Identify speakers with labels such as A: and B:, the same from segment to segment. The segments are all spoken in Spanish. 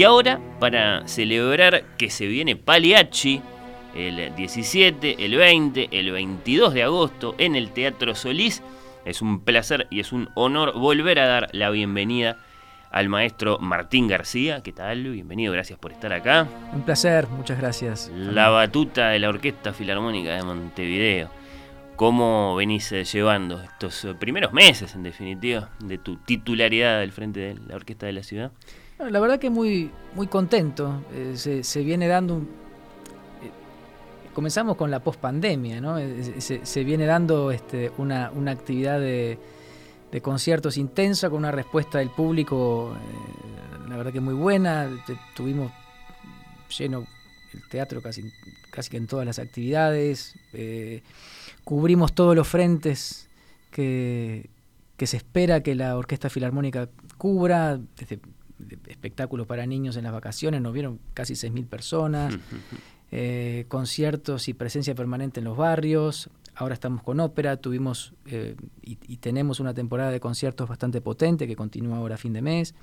A: Y ahora, para celebrar que se viene Pagliacci el 17, el 20, el 22 de agosto en el Teatro Solís, es un placer y es un honor volver a dar la bienvenida al maestro Martín García. ¿Qué tal? Bienvenido, gracias por estar acá.
B: Un placer, muchas gracias.
A: La batuta de la Orquesta Filarmónica de Montevideo. ¿Cómo venís eh, llevando estos eh, primeros meses, en definitiva, de tu titularidad del frente de la Orquesta de la Ciudad?
B: La verdad que muy, muy contento. Eh, se, viene dando un, eh, comenzamos con la pospandemia, ¿no? Eh, se, viene dando este, una, actividad de, conciertos intensa con una respuesta del público, la verdad que muy buena. Tuvimos lleno el teatro casi, casi que en todas las actividades. cubrimos todos los frentes que, que se espera que la Orquesta Filarmónica cubra, espectáculos para niños en las vacaciones, nos vieron casi 6.000 personas, eh, conciertos y presencia permanente en los barrios. Ahora estamos con ópera, tuvimos eh, y, tenemos una temporada de conciertos bastante potente que continúa ahora a fin de mes.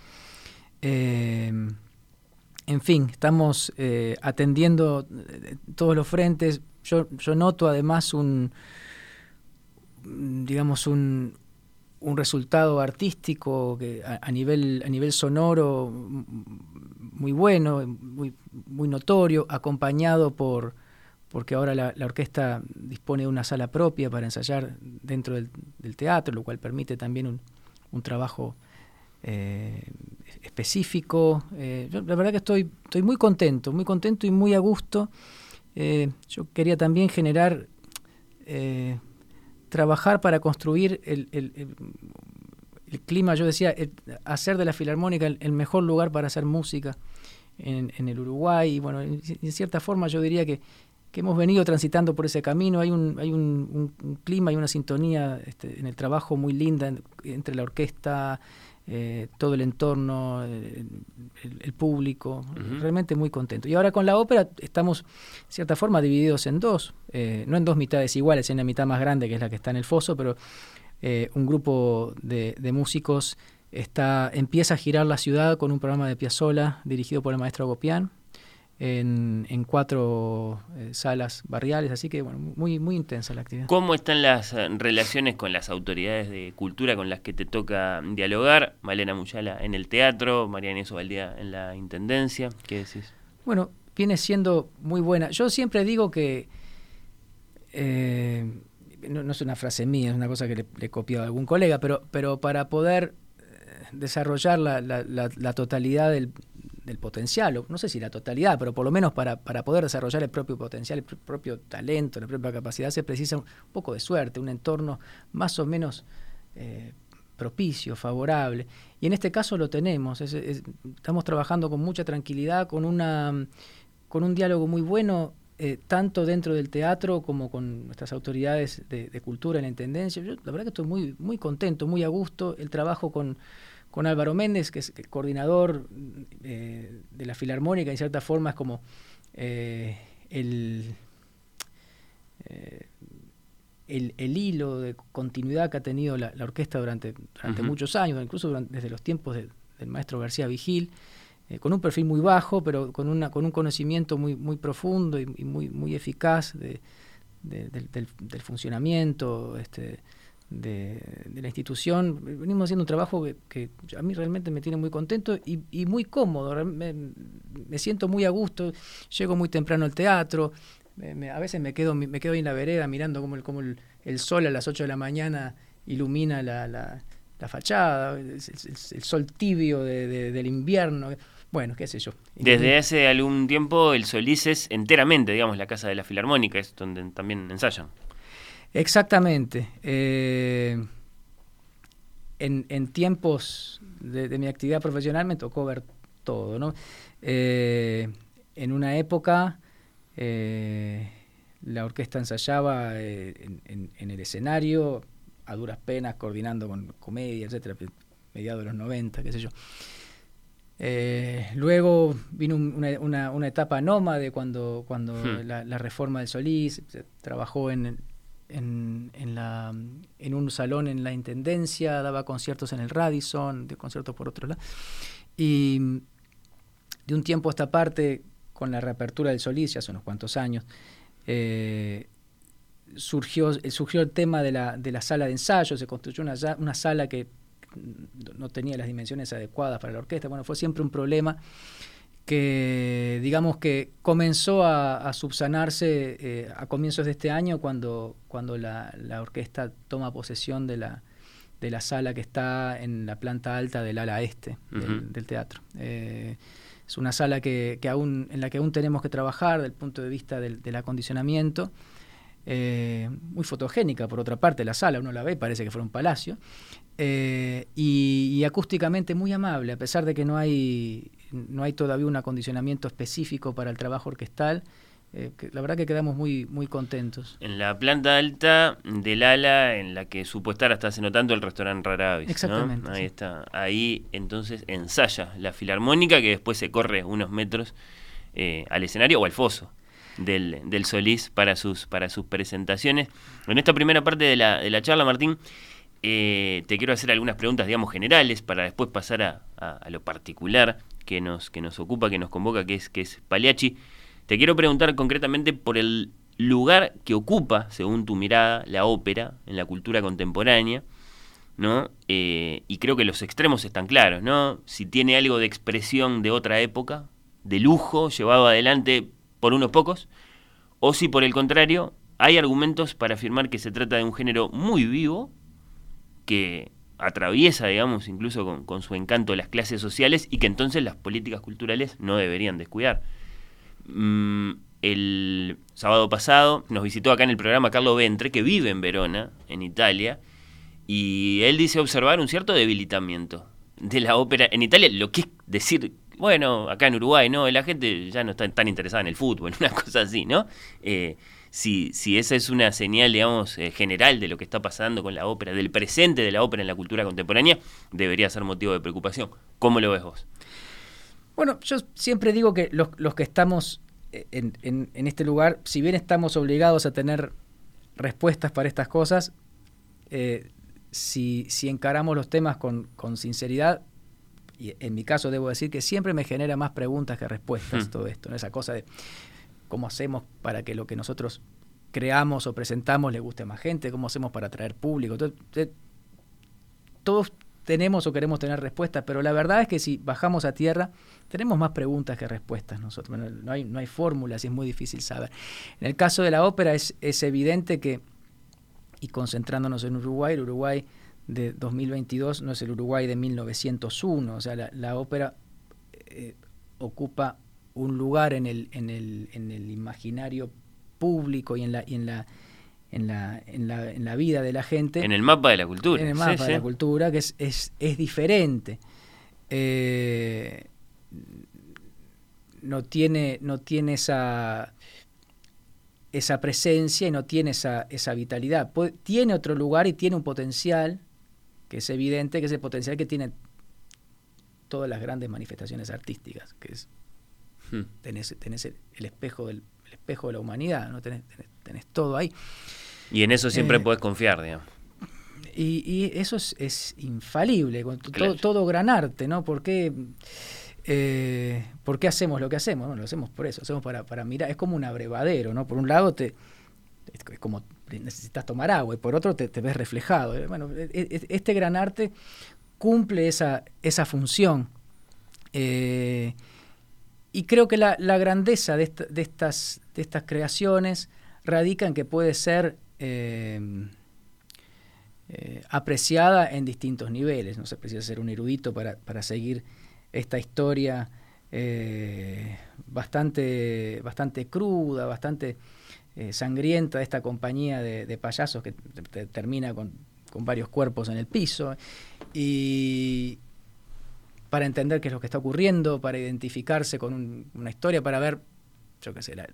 B: Eh, en fin, estamos atendiendo todos los frentes. Yo, yo noto además un, digamos, un, un resultado artístico que a, nivel, a nivel sonoro muy bueno, muy, muy notorio, acompañado por porque ahora la, orquesta dispone de una sala propia para ensayar dentro del, teatro, lo cual permite también un, un trabajo eh, específico. Eh, la verdad que estoy, estoy muy contento, muy contento y muy a gusto. Eh, yo quería también generar trabajar para construir el, el, clima, yo decía, hacer de la Filarmónica el, mejor lugar para hacer música en, en el Uruguay. Y bueno, en, cierta forma yo diría que, que, hemos venido transitando por ese camino. Hay un, hay un, clima y una sintonía este, en el trabajo muy linda entre la orquesta, eh, todo el entorno, eh, el, público, realmente muy contento. Y ahora con la ópera estamos, en cierta forma, divididos en dos, eh, no en dos mitades iguales, en una mitad más grande que es la que está en el foso, pero un grupo de, músicos está, empieza a girar la ciudad con un programa de Piazzola dirigido por el maestro Agopián, en, cuatro eh, salas barriales, así que bueno, muy, muy intensa la actividad.
A: ¿Cómo están las eh, relaciones con las autoridades de cultura con las que te toca dialogar? Malena Muyala en el teatro, María Inés Ovaldía en la intendencia, ¿qué decís?
B: Bueno, viene siendo muy buena. Yo siempre digo que, eh, no, es una frase mía, es una cosa que le, he copiado a algún colega, pero, pero para poder desarrollar la, la, la totalidad del, del potencial, no sé si la totalidad, pero por lo menos para, para, poder desarrollar el propio potencial, el propio talento, la propia capacidad, se precisa un poco de suerte, un entorno más o menos eh, propicio, favorable. Y en este caso lo tenemos, estamos trabajando con mucha tranquilidad, con, una, con un diálogo muy bueno eh, tanto dentro del teatro como con nuestras autoridades de, cultura en la Intendencia. Yo la verdad que estoy muy, muy contento, muy a gusto. El trabajo con, con Álvaro Méndez, que es el coordinador eh, de la Filarmónica, en cierta forma es como eh, el, el, hilo de continuidad que ha tenido la, orquesta durante, durante muchos años, incluso desde los tiempos del maestro García Vigil. Eh, con un perfil muy bajo, pero con, una, con un conocimiento muy, muy profundo y, muy, muy eficaz de, del, funcionamiento este, de, la institución. Venimos haciendo un trabajo que, a mí realmente me tiene muy contento y, muy cómodo. Me, siento muy a gusto, llego muy temprano al teatro. a veces me quedo, me quedo en la vereda mirando cómo el, como el, sol a las 8 de la mañana ilumina la, la, fachada, el, sol tibio del invierno. Bueno, qué sé yo.
A: Desde hace algún tiempo el Solís es enteramente, digamos, la casa de la Filarmónica, es donde también ensayan.
B: Exactamente. Eh, en, tiempos de, mi actividad profesional me tocó ver todo, ¿no? Eh, en una época eh, la orquesta ensayaba en, en, el escenario, a duras penas, coordinando con comedia, etcétera, mediados de los 90, qué sé yo. Eh, luego vino una, una, etapa nómade cuando, cuando hmm. la, reforma del Solís, se trabajó en, en, en, la, en un salón en la Intendencia, daba conciertos en el Radisson, de conciertos por otro lado. Y de un tiempo a esta parte, con la reapertura del Solís, ya hace unos cuantos años, eh, surgió, surgió el tema de la, de la sala de ensayo, se construyó una, una sala que no tenía las dimensiones adecuadas para la orquesta. Bueno, fue siempre un problema que, digamos que comenzó a, subsanarse eh, a comienzos de este año cuando, cuando la, orquesta toma posesión de la, de la sala que está en la planta alta del ala este del, teatro. Eh, es una sala que, aún, en la que aún tenemos que trabajar desde el punto de vista del, del acondicionamiento. Eh, muy fotogénica por otra parte la sala, uno la ve, parece que fuera un palacio, eh, y, acústicamente muy amable, a pesar de que no hay, no hay todavía un acondicionamiento específico para el trabajo orquestal. Eh, la verdad que quedamos muy, muy contentos.
A: En la planta alta del ala en la que hace no tanto el restaurante Raravis.
B: Exactamente.
A: Ahí está. Ahí entonces ensaya la filarmónica que después se corre unos metros al escenario o al foso del, del Solís para sus, para sus presentaciones. En esta primera parte de la, de la charla, Martín, eh, te quiero hacer algunas preguntas, digamos, generales para después pasar a, lo particular que nos, que nos ocupa, que nos convoca, que es, que es Paliachi. Te quiero preguntar concretamente por el lugar que ocupa, según tu mirada, la ópera en la cultura contemporánea, ¿no? Eh, y creo que los extremos están claros, ¿no? Si tiene algo de expresión de otra época, de lujo, llevado adelante por unos pocos, o si por el contrario hay argumentos para afirmar que se trata de un género muy vivo, que atraviesa, digamos, incluso con, su encanto las clases sociales y que entonces las políticas culturales no deberían descuidar. Mm, el sábado pasado nos visitó acá en el programa Carlo Ventre, que vive en Verona, en Italia, y él dice observar un cierto debilitamiento de la ópera en Italia, lo que es decir bueno, acá en Uruguay, ¿no? La gente ya no está tan interesada en el fútbol, una cosa así, ¿no? Eh, si, si esa es una señal, digamos, eh, general de lo que está pasando con la ópera, del presente de la ópera en la cultura contemporánea, debería ser motivo de preocupación. ¿Cómo lo ves vos?
B: Bueno, yo siempre digo que los, que estamos eh, en, este lugar, si bien estamos obligados a tener respuestas para estas cosas, si, si, encaramos los temas con, con sinceridad, y en mi caso debo decir que siempre me genera más preguntas que respuestas hmm. todo esto, ¿no? esa cosa de cómo hacemos para que lo que nosotros creamos o presentamos le guste a más gente, cómo hacemos para atraer público. todos tenemos o queremos tener respuestas, pero la verdad es que si bajamos a tierra, tenemos más preguntas que respuestas nosotros. No hay, fórmulas y es muy difícil saber. En el caso de la ópera es, es evidente que, y concentrándonos en Uruguay, el Uruguay de 2022 no es el Uruguay de 1901, o sea, la, ópera eh, ocupa un lugar en el, en el, en el imaginario público y en la, y en la en la, en, la, en la vida de la gente.
A: En el mapa de la cultura.
B: En el mapa de la cultura, que es, es, es diferente. Eh, no tiene, no tiene esa, esa presencia y no tiene esa, esa vitalidad. tiene otro lugar y tiene un potencial que es evidente, que es el potencial que tiene todas las grandes manifestaciones artísticas, que es hmm. tenés, el, espejo del espejo de la humanidad, ¿no? tenés, todo ahí.
A: Y en eso siempre eh, puedes confiar, digamos.
B: Y, eso es, infalible, todo, todo, gran arte, ¿no? ¿Por qué, eh, ¿Por qué hacemos lo que hacemos? Bueno, lo hacemos por eso, hacemos para, para mirar, es como un abrevadero, ¿no? Por un lado te, es como necesitas tomar agua y por otro te, ves reflejado. Eh, bueno, e, e, este gran arte cumple esa, esa función. Eh, y creo que la, grandeza de, estas, creaciones radica en que puede ser eh, apreciada en distintos niveles. No se precisa ser un erudito para, seguir esta historia bastante, bastante cruda, bastante eh, sangrienta de esta compañía de, payasos que termina con, varios cuerpos en el piso. Para entender qué es lo que está ocurriendo, para identificarse con una historia, para ver, yo qué sé, la,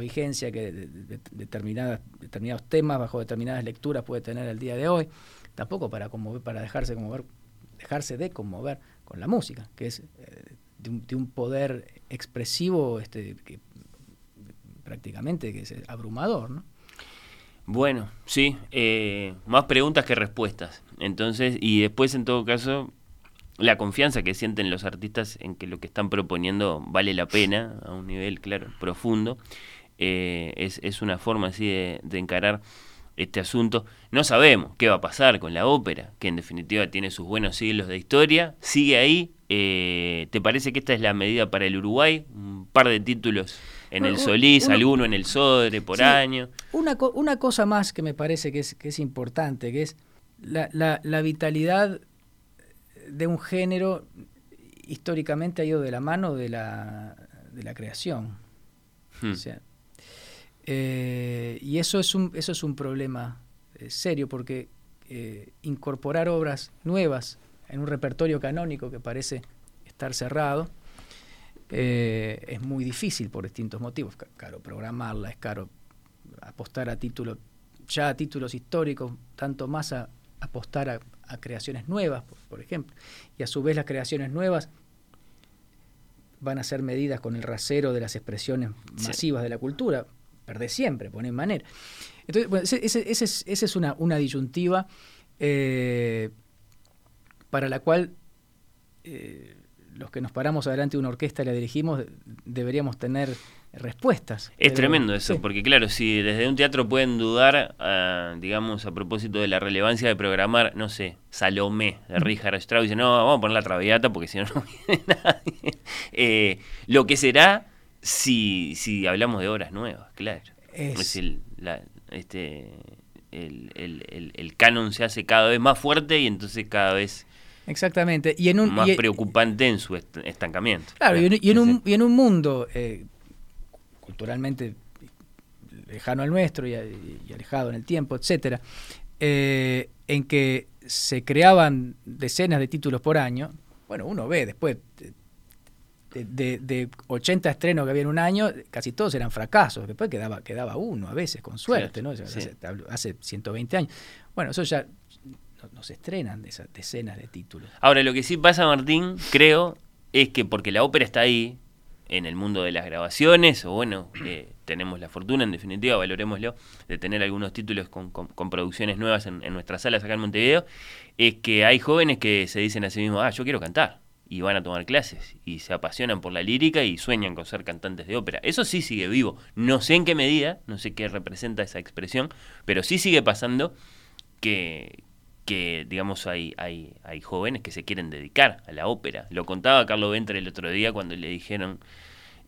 B: vigencia que determinadas, determinados temas bajo determinadas lecturas puede tener el día de hoy, tampoco para conmover, para dejarse conmover, dejarse de conmover con la música, que es eh, de, un, poder expresivo este, prácticamente, que es abrumador, ¿no?
A: Bueno, sí, eh, más preguntas que respuestas. Entonces, y después en todo caso, la confianza que sienten los artistas en que lo que están proponiendo vale la pena, a un nivel, claro, profundo, eh, es, es, una forma así de, de, encarar este asunto. No sabemos qué va a pasar con la ópera, que en definitiva tiene sus buenos siglos de historia, sigue ahí. Eh, ¿Te parece que esta es la medida para el Uruguay? Un par de títulos en el Solís, alguno en el Sodre por año.
B: Una, una cosa más que me parece que es, que es importante, que es la, la, vitalidad de un género históricamente ha ido de la mano de la, de la creación. Hmm. Eh, y eso es un, eso es un problema eh, serio porque eh, incorporar obras nuevas en un repertorio canónico que parece estar cerrado es muy difícil por distintos motivos. Caro programarla, es caro apostar a títulos, ya a títulos históricos, tanto más a apostar a, creaciones nuevas, por, ejemplo. Y a su vez las creaciones nuevas van a ser medidas con el rasero de las expresiones masivas de la cultura. Perdés siempre, poner manera. Entonces, esa es, una, una disyuntiva eh, para la cual eh, los que nos paramos adelante de una orquesta y la dirigimos deberíamos tener respuestas.
A: Es tremendo eso, porque claro, si desde un teatro pueden dudar, ah, digamos, a propósito de la relevancia de programar, no sé, Salomé de Richard Strauss, dice, no, vamos a poner la traviata porque si no, no viene nadie. Eh, lo que será si, si hablamos de obras nuevas, claro. Es, el, este, el, el, el canon se hace cada vez más fuerte y entonces cada vez
B: Exactamente. Y en un,
A: Más preocupante en su estancamiento.
B: Claro, y, en, un, y en un mundo eh, culturalmente lejano al nuestro y, alejado en el tiempo, etcétera, eh, en que se creaban decenas de títulos por año, bueno, uno ve después de, de, 80 estrenos que había en un año, casi todos eran fracasos, después quedaba, quedaba uno a veces, con suerte, ¿no? Hace, hace 120 años. Bueno, eso ya no, se estrenan de esas decenas de títulos.
A: Ahora, lo que sí pasa, Martín, creo, es que porque la ópera está ahí, en el mundo de las grabaciones, o bueno, tenemos la fortuna, en definitiva, valorémoslo, de tener algunos títulos con, producciones nuevas en, nuestras salas acá en Montevideo, es que hay jóvenes que se dicen a sí mismos, ah, yo quiero cantar, y van a tomar clases, y se apasionan por la lírica y sueñan con ser cantantes de ópera. Eso sí sigue vivo, no sé en qué medida, no sé qué representa esa expresión, pero sí sigue pasando que, que, digamos, hay, hay, hay jóvenes que se quieren dedicar a la ópera. Lo contaba Carlos Ventre el otro día cuando le dijeron,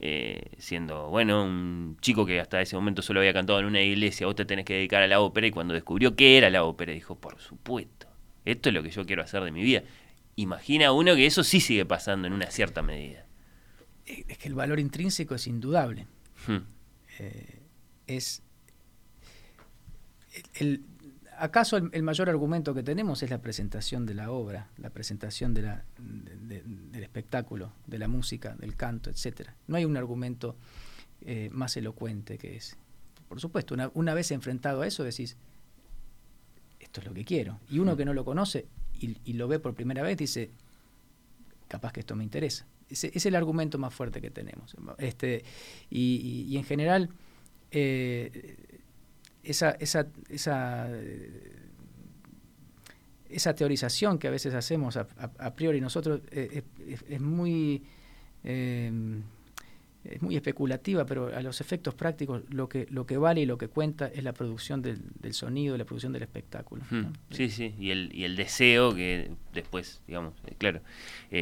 A: eh, siendo, bueno, un chico que hasta ese momento solo había cantado en una iglesia, vos te tenés que dedicar a la ópera, y cuando descubrió qué era la ópera, dijo, por supuesto, esto es lo que yo quiero hacer de mi vida. Imagina uno que eso sí sigue pasando en una cierta medida.
B: Es que el valor intrínseco es indudable.
A: Hmm.
B: Eh, es el, ¿Acaso el, mayor argumento que tenemos es la presentación de la obra, la presentación del espectáculo, de la música, del canto, etcétera? No hay un argumento eh, más elocuente que ese. Por supuesto, una, vez enfrentado a eso decís, esto es lo que quiero. Y uno que no lo conoce y, lo ve por primera vez dice, capaz que esto me interesa. Es el argumento más fuerte que tenemos. Este, y, en general, eh, esa, esa, esa, esa teorización que a veces hacemos a, priori nosotros eh, es, muy eh, es muy especulativa, pero a los efectos prácticos lo que lo que vale y lo que cuenta es la producción del, del sonido, la producción del espectáculo.
A: Sí, sí, y el, y el deseo que después, digamos, eh, claro,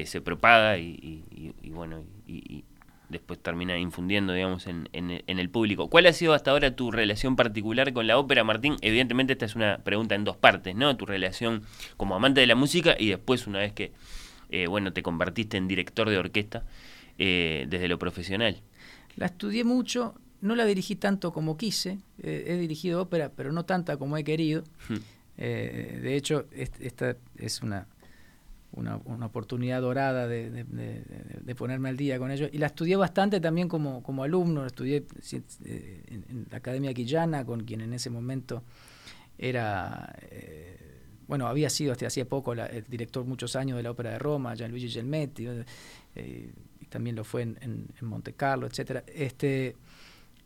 A: se propaga y, y bueno, y, después termina infundiendo, digamos, en, en, el público. ¿Cuál ha sido hasta ahora tu relación particular con la ópera, Martín? Evidentemente esta es una pregunta en dos partes, ¿no? Tu relación como amante de la música y después una vez que, eh, bueno, te convertiste en director de orquesta eh, desde lo profesional.
B: La estudié mucho, no la dirigí tanto como quise, eh, he dirigido ópera, pero no tanta como he querido. Hmm. de hecho, esta es una una, oportunidad dorada de, ponerme al día con ellos. Y la estudié bastante también como, como alumno, estudié eh, en, la Academia Quillana, con quien en ese momento era, eh, bueno, había sido hasta hace poco el director muchos años de la Ópera de Roma, Gianluigi Gelmetti, eh, y también lo fue en, en, Monte Carlo, etc. Este,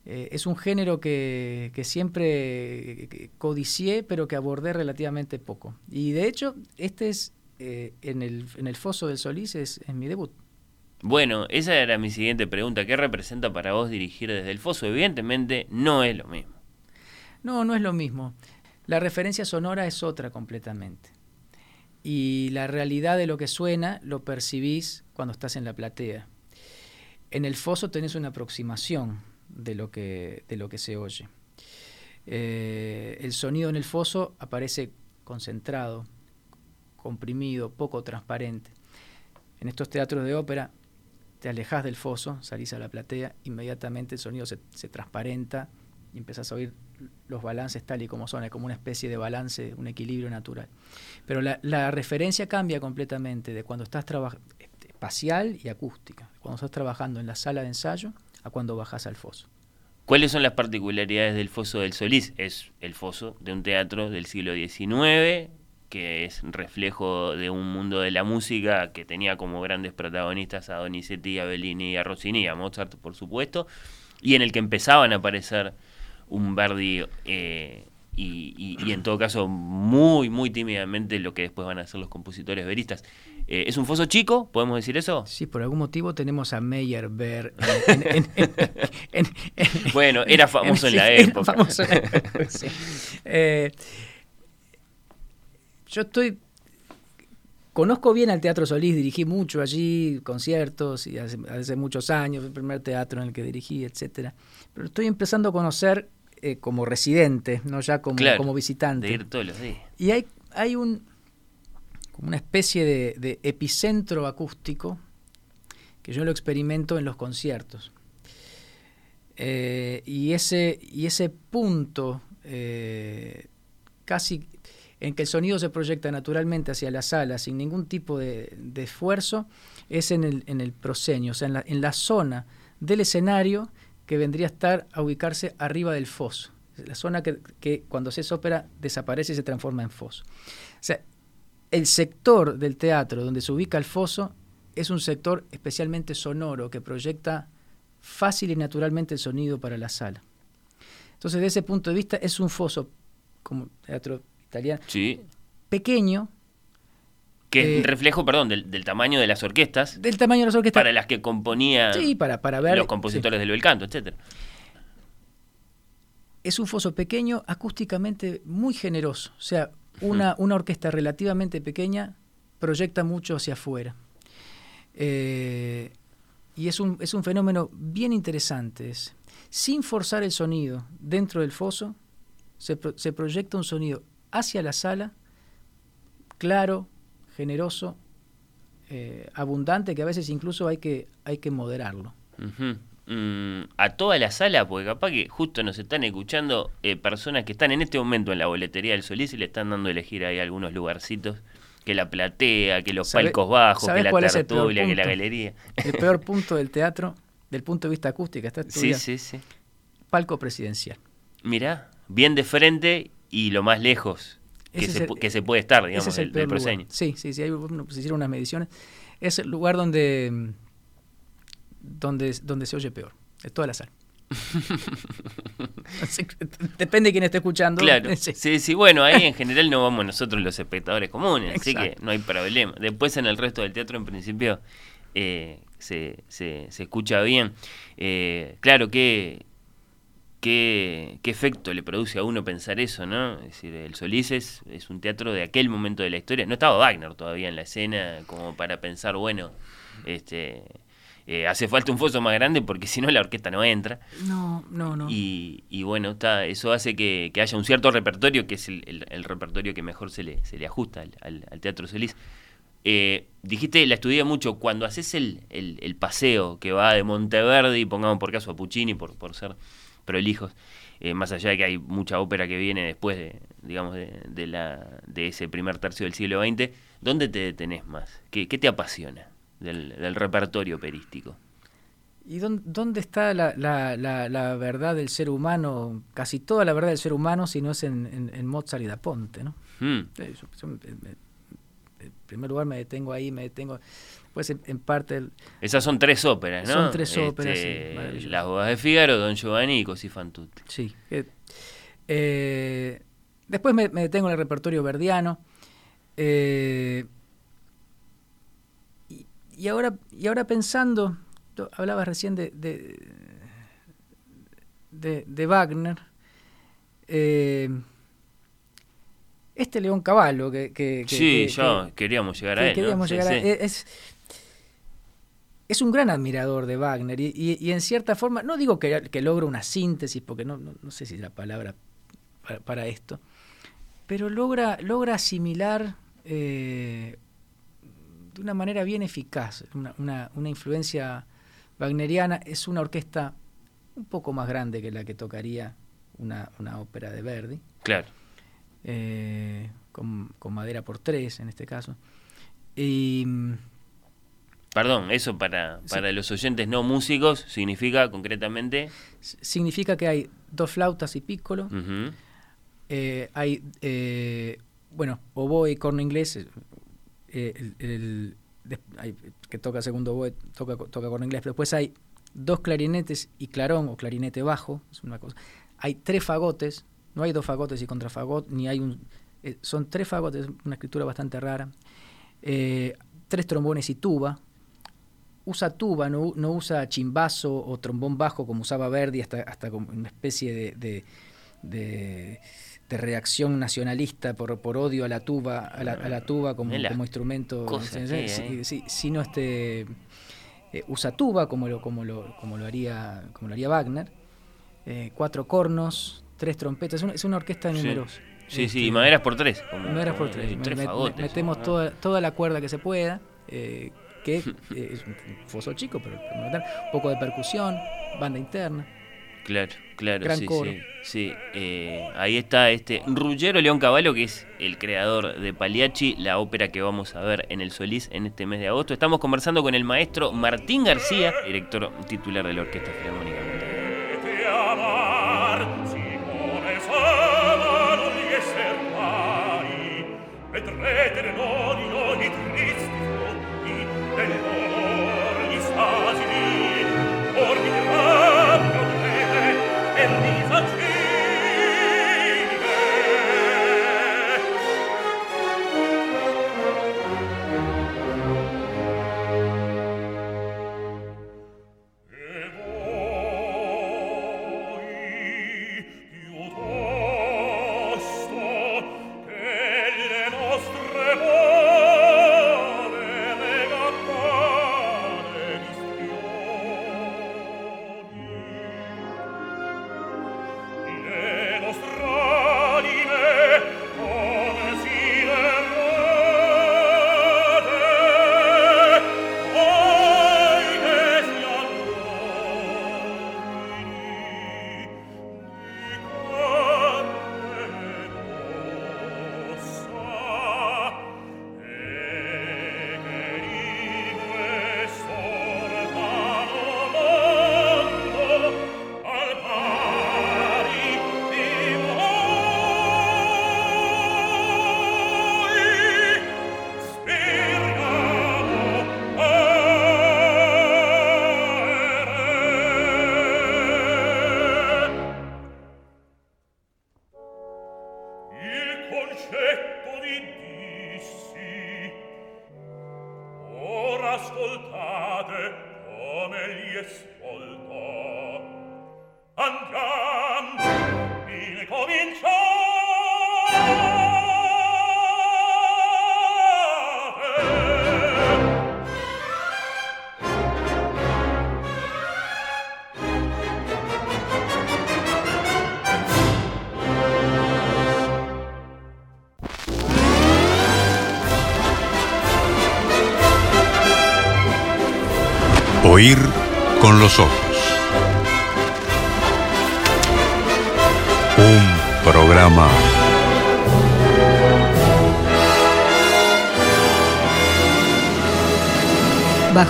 B: es un género que, que siempre codicié, pero que abordé relativamente poco. Y de hecho, este es eh, en, el, en el Foso del Solís es, mi debut.
A: Bueno, esa era mi siguiente pregunta. ¿Qué representa para vos dirigir desde el Foso? Evidentemente no es lo mismo.
B: No, no es lo mismo. La referencia sonora es otra completamente. Y la realidad de lo que suena lo percibís cuando estás en la platea. En el foso tenés una aproximación de lo que, de lo que se oye. Eh, el sonido en el foso aparece concentrado, comprimido, poco transparente. En estos teatros de ópera te alejas del foso, salís a la platea, inmediatamente el sonido se, transparenta y empezás a oír los balances tal y como son, es como una especie de balance, un equilibrio natural. Pero la, referencia cambia completamente de cuando estás trabajando, espacial y acústica, cuando estás trabajando en la sala de ensayo a cuando bajas al foso.
A: ¿Cuáles son las particularidades del Foso del Solís? Es el foso de un teatro del siglo XIX, que es reflejo de un mundo de la música que tenía como grandes protagonistas a Donizetti, a Bellini y a Rossini, a Mozart por supuesto, y en el que empezaban a aparecer un Verdi eh, y, en todo caso muy, muy tímidamente lo que después van a ser los compositores veristas. Eh, ¿Es un foso chico? ¿Podemos decir eso?
B: Sí, por algún motivo tenemos a Meyerbeer.
A: bueno, era famoso en, la época.
B: Eh, yo estoy Conozco bien al Teatro Solís, dirigí mucho allí, conciertos, y hace, muchos años, el primer teatro en el que dirigí, etcétera. Pero estoy empezando a conocer eh, como residente, no ya como, como visitante.
A: De ir todos los días.
B: Y hay, hay un, como una especie de, epicentro acústico que yo lo experimento en los conciertos. Eh, y, ese, y ese punto eh, casi en que el sonido se proyecta naturalmente hacia la sala sin ningún tipo de, esfuerzo, es en el, en el proscenio, o sea, en la, zona del escenario que vendría a estar a ubicarse arriba del foso. La zona que, cuando se ópera desaparece y se transforma en foso. O sea, el sector del teatro donde se ubica el foso es un sector especialmente sonoro que proyecta fácil y naturalmente el sonido para la sala. Entonces, desde ese punto de vista, es un foso, como teatro
A: Sí.
B: Pequeño.
A: Que es eh, reflejo, perdón, del, tamaño de las orquestas.
B: Del tamaño de las orquestas.
A: Para las que componían
B: sí, para, para ver,
A: los compositores del bel canto, etc.
B: Es un foso pequeño, acústicamente muy generoso. O sea, una, una orquesta relativamente pequeña proyecta mucho hacia afuera. Eh, y es un, es un fenómeno bien interesante. Sin forzar el sonido dentro del foso, se, se proyecta un sonido hacia la sala, claro, generoso, eh, abundante que a veces incluso hay que, hay que moderarlo.
A: Mm, a toda la sala, porque capaz que justo nos están escuchando eh, personas que están en este momento en la boletería del Solís y le están dando a elegir ahí algunos lugarcitos, que la platea, que los
B: ¿Sabe-
A: palcos bajos, que la tertulia, que la galería.
B: El peor punto del teatro, del punto de vista acústico, está
A: Sí, sí, sí.
B: Palco presidencial.
A: Mirá, bien de frente y lo más lejos que, se,
B: es el-
A: pu- que se puede estar, digamos,
B: es el
A: del, del proscenio.
B: Sí, sí, sí, bueno, se hicieron unas mediciones. Es el lugar donde, donde, donde se oye peor, de toda la que Depende de quién esté escuchando.
A: Claro,
B: Sí.
A: sí, sí, bueno, ahí en general no vamos nosotros los espectadores comunes, así que no hay problema. Después en el resto del teatro, en principio, eh, se, se, se escucha bien. Eh, claro, que qué, qué efecto le produce a uno pensar eso, ¿no? Es decir, el Solís es, es un teatro de aquel momento de la historia. No estaba Wagner todavía en la escena como para pensar, bueno, este eh, hace falta un foso más grande porque si no la orquesta no entra.
B: No, no, no.
A: Y, y bueno, está, eso hace que, que haya un cierto repertorio, que es el, el- el repertorio que mejor se le, se le ajusta al, al- al Teatro Solís. Eh, dijiste, la estudié mucho, cuando haces el, el- el paseo que va de Monteverdi, pongamos por caso a Puccini, por, por ser prolijos, eh, más allá de que hay mucha ópera que viene después de, digamos, de, de la, de ese primer tercio del siglo XX, ¿dónde te detenés más? ¿Qué, qué te apasiona del, del repertorio operístico?
B: ¿Y dónde, dónde está la, la- la- la verdad del ser humano? Casi toda la verdad del ser humano, si no es en, en- en Mozart y Da Ponte, ¿no?
A: Mm,
B: Eh, yo- en primer lugar me detengo ahí, me detengo. Pues en, en parte el-
A: Esas son tres óperas, ¿no?
B: Son tres óperas, sí,
A: Este. Las bodas de Fígaro, Don Giovanni y Così fan tutte.
B: Sí. eh, después me, me detengo en el repertorio verdiano. eh, y, y ahora, y ahora pensando, tú hablabas recién de, de, de- de Wagner. eh, este León Caballo que... que- que-
A: Sí,
B: que- que-
A: queríamos llegar a él. ¿no?
B: queríamos
A: Sí,
B: llegar a-
A: sí.
B: es, es un gran admirador de Wagner y, y- y en cierta forma, no digo que, que logra una síntesis, porque no, no, no sé si es la palabra para, para esto, pero logra, logra asimilar eh, de una manera bien eficaz una, una- una influencia wagneriana. Es una orquesta un poco más grande que la que tocaría una, una ópera de Verdi
A: Claro.
B: eh, con, con madera por tres en este caso. Y mm,
A: Perdón, eso para,
B: Sí.
A: para los oyentes no músicos significa concretamente.
B: significa que hay dos flautas y pícolo, eh, hay, eh, bueno, oboe y corno inglés, eh, el, el- des- hay- que toca segundo oboe, toca, toca corno inglés, pero después hay dos clarinetes y clarón o clarinete bajo, es una cosa. Hay tres fagotes, no hay dos fagotes y contrafagot, ni hay un... eh, son tres fagotes, una escritura bastante rara. Tres trombones y tuba. Usa tuba, no, no usa chimbazo o trombón bajo como usaba Verdi, hasta, hasta como una especie de, de, de- de reacción nacionalista por, por odio a la tuba, a la, a la tuba como, como instrumento. sí, sino este eh, usa tuba como lo, como lo, como lo haría, como lo haría Wagner. Eh, cuatro cornos, tres trompetas, es una, es una orquesta
A: Sí.
B: numerosa.
A: Sí, sí,
B: Este,
A: maderas por tres. como-
B: Maderas por tres.
A: tres
B: me-
A: fagotes.
B: metemos toda, toda la cuerda que se pueda, eh, que eh, es un foso chico, pero un poco de percusión, banda interna.
A: Claro, claro,
B: Gran
A: sí,
B: coro.
A: sí. sí. Eh, ahí está este Ruggero León Cavallo, que es el creador de Pagliacci, la ópera que vamos a ver en el Solís en este mes de agosto. Estamos conversando con el maestro Martín García, director titular de la Orquesta Filarmónica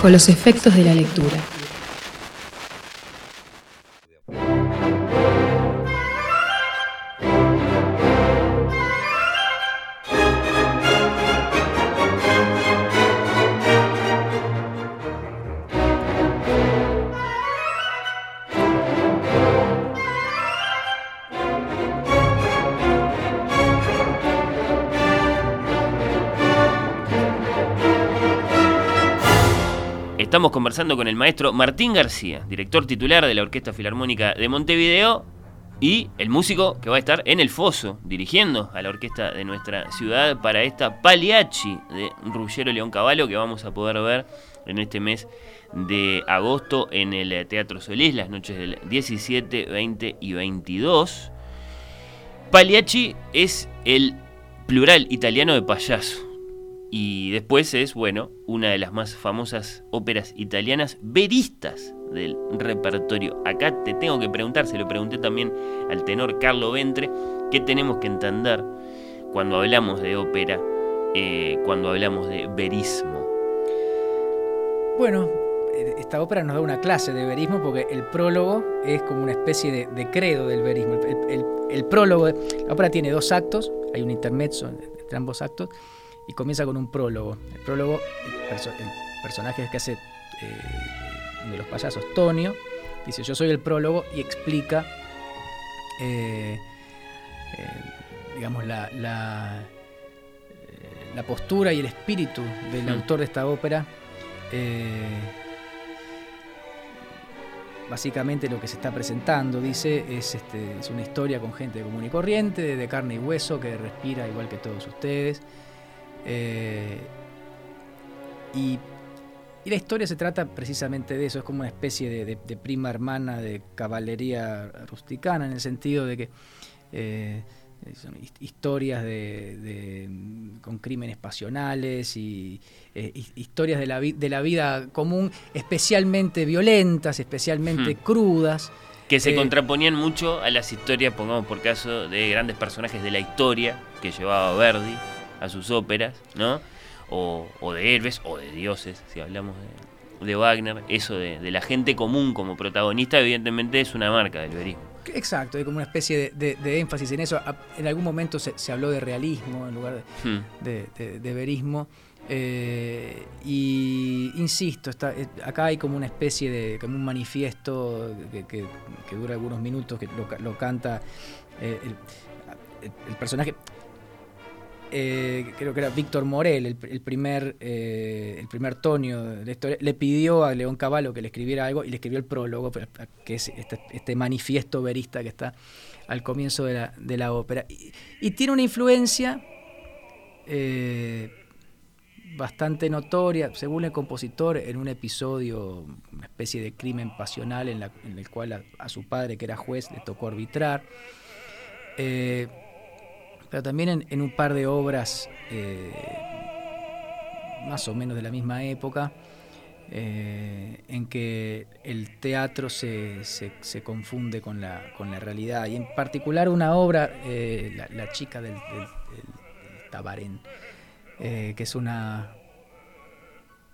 C: bajo los efectos de la lectura.
A: Conversando con el maestro Martín García, director titular de la Orquesta Filarmónica de Montevideo y el músico que va a estar en el foso dirigiendo a la orquesta de nuestra ciudad para esta Pagliacci de Ruggero León Cavallo que vamos a poder ver en este mes de agosto en el Teatro Solís, las noches del 17, 20 y 22. Pagliacci es el plural italiano de payaso. Y después es, bueno, una de las más famosas óperas italianas veristas del repertorio. Acá te tengo que preguntar, se lo pregunté también al tenor Carlo Ventre, ¿qué tenemos que entender cuando hablamos de ópera, eh, cuando hablamos de verismo?
B: Bueno, esta ópera nos da una clase de verismo porque el prólogo es como una especie de, credo del verismo. El, prólogo, la ópera tiene dos actos, hay un intermezzo entre ambos actos y comienza con un prólogo. El prólogo, el, personaje que hace eh, de los payasos, Tonio, dice yo soy el prólogo y explica, eh, eh, digamos, la, la, postura y el espíritu del autor de esta ópera. básicamente lo que se está presentando, dice, es, este, es una historia con gente común y corriente, de carne y hueso, que respira igual que todos ustedes. Eh, y, la historia se trata precisamente de eso, es como una especie de, prima hermana de caballería rusticana, en el sentido de que eh, son historias de, con crímenes pasionales y eh, historias de la, de la vida común, especialmente violentas, especialmente hmm. crudas.
A: Que se contraponían mucho a las historias, pongamos por caso, de grandes personajes de la historia que llevaba Verdi a sus óperas, ¿no? O, de héroes o de dioses, si hablamos de, Wagner. Eso de, la gente común como protagonista, evidentemente es una marca del verismo.
B: Exacto, hay como una especie de, énfasis en eso. En algún momento se, habló de realismo en lugar de, hmm. verismo. Eh, y insisto, está, eh, acá hay como una especie de, como un manifiesto que, dura algunos minutos, que lo, canta eh, el, personaje. Eh, creo que era Víctor Morel, el, primer, eh, el primer Tonio de la historia, le pidió a León Cavallo que le escribiera algo y le escribió el prólogo, que es este, este manifiesto verista que está al comienzo de la, de la ópera. Y, tiene una influencia eh, bastante notoria, según el compositor, en un episodio, una especie de crimen pasional en, el cual a, su padre, que era juez, le tocó arbitrar pero también en, un par de obras eh, más o menos de la misma época, eh, en que el teatro se, confunde con la, con la, realidad. Y en particular una obra, eh, la, chica del, del, Tabarén, que es una,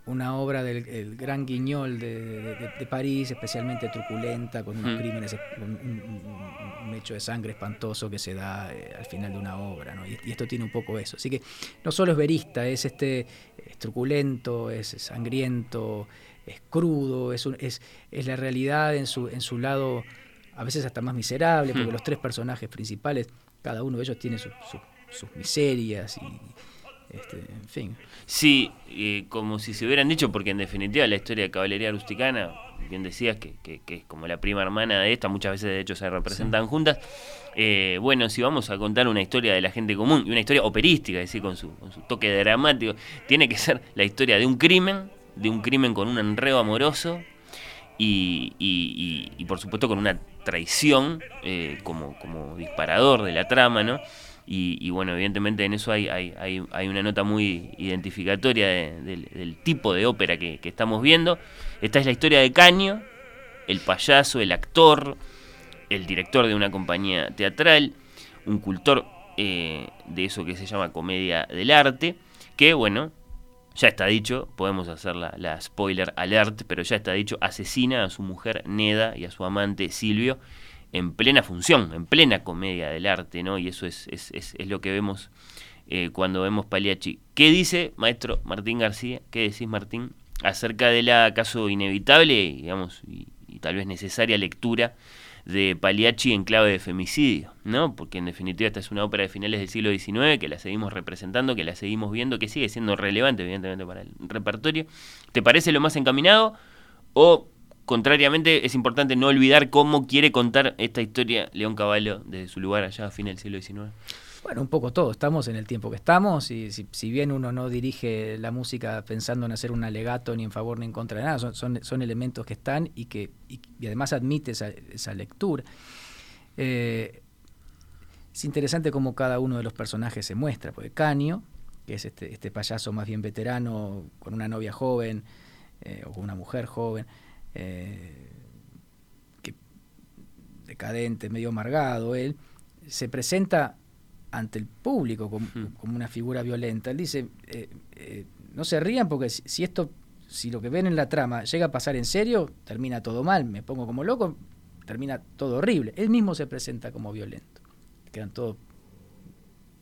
B: una obra del gran guiñol de, París, especialmente truculenta, con unos crímenes, un, hecho de sangre espantoso que se da eh, al final de una obra, y, esto tiene un poco eso. Así que no solo es verista, es este truculento, es sangriento, es crudo, es, es, es, la realidad en su, en su lado a veces hasta más miserable, porque los tres personajes principales, cada uno de ellos tiene sus miserias y Este, en fin.
A: Sí, eh, como si se hubieran dicho, porque en definitiva la historia de Caballería Rusticana, bien decías que, que- que es como la prima hermana de esta, muchas veces de hecho se representan juntas. Eh, bueno, si vamos a contar una historia de la gente común y una historia operística, es decir, con su, con su toque dramático, tiene que ser la historia de un crimen, de un crimen con un enredo amoroso y, y- y- y, por supuesto con una traición eh, como, como disparador de la trama, ¿no? Y, y, bueno, evidentemente en eso hay, hay, hay, hay una nota muy identificatoria de- del, tipo de ópera que, que estamos viendo. Esta es la historia de Caño, el payaso, el actor, el director de una compañía teatral, un cultor eh, de eso que se llama comedia del arte, que bueno, ya está dicho, podemos hacer la spoiler alert, pero ya está dicho, asesina a su mujer Neda y a su amante Silvio en plena función, en plena comedia del arte, ¿no? Y eso es, es, es, lo que vemos eh, cuando vemos Pagliacci. ¿Qué dice, maestro Martín García? ¿Qué decís, Martín? Acerca del acaso inevitable, digamos, y, y tal vez necesaria lectura de Pagliacci en clave de femicidio, ¿no? Porque en definitiva esta es una ópera de finales del siglo XIX que la seguimos representando, que la seguimos viendo, que sigue siendo relevante evidentemente para el repertorio. ¿Te parece lo más encaminado o contrariamente es importante no olvidar cómo quiere contar esta historia León Caballo desde su lugar allá a fines del siglo XIX?
B: Bueno, un poco todo. Estamos en el tiempo que estamos y si, bien uno no dirige la música pensando en hacer un alegato ni en favor ni en contra de nada, son, elementos que están y que además admite esa, esa lectura. Eh, es interesante cómo cada uno de los personajes se muestra, porque Caño, que es este, este payaso más bien veterano, con una novia joven eh, o con una mujer joven, eh, que decadente, medio amargado él, se presenta ante el público como, como una figura violenta. Él dice, eh, eh, no se rían porque si, si esto, si lo que ven en la trama llega a pasar en serio, termina todo mal, me pongo como loco, termina todo horrible. Él mismo se presenta como violento. Quedan todos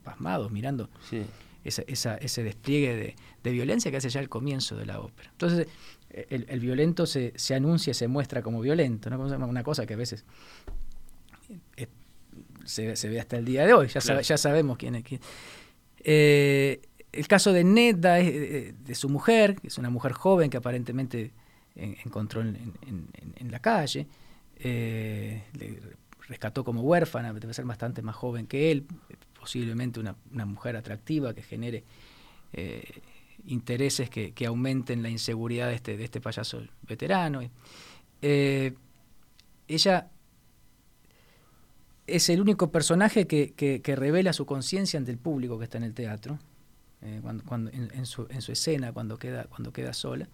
B: pasmados mirando
A: Sí.
B: esa, esa- ese despliegue de, de violencia que hace ya el comienzo de la ópera. Entonces, el, el violento se, se anuncia, se muestra como violento, ¿no? Una cosa que a veces eh, se, se ve hasta el día de hoy, ya,
A: Claro.
B: ya sabemos quién es quién. Eh, el caso de Neda es de, de su mujer, que es una mujer joven que aparentemente en- encontró en, en- en- en la calle, eh, le rescató como huérfana, debe ser bastante más joven que él, posiblemente una, una mujer atractiva que genere eh, intereses que, que aumenten la inseguridad de este, de este payaso veterano. Eh, ella es el único personaje que, que- revela su conciencia ante el público que está en el teatro, eh, cuando, cuando- en, su, en su escena, cuando queda, cuando queda sola.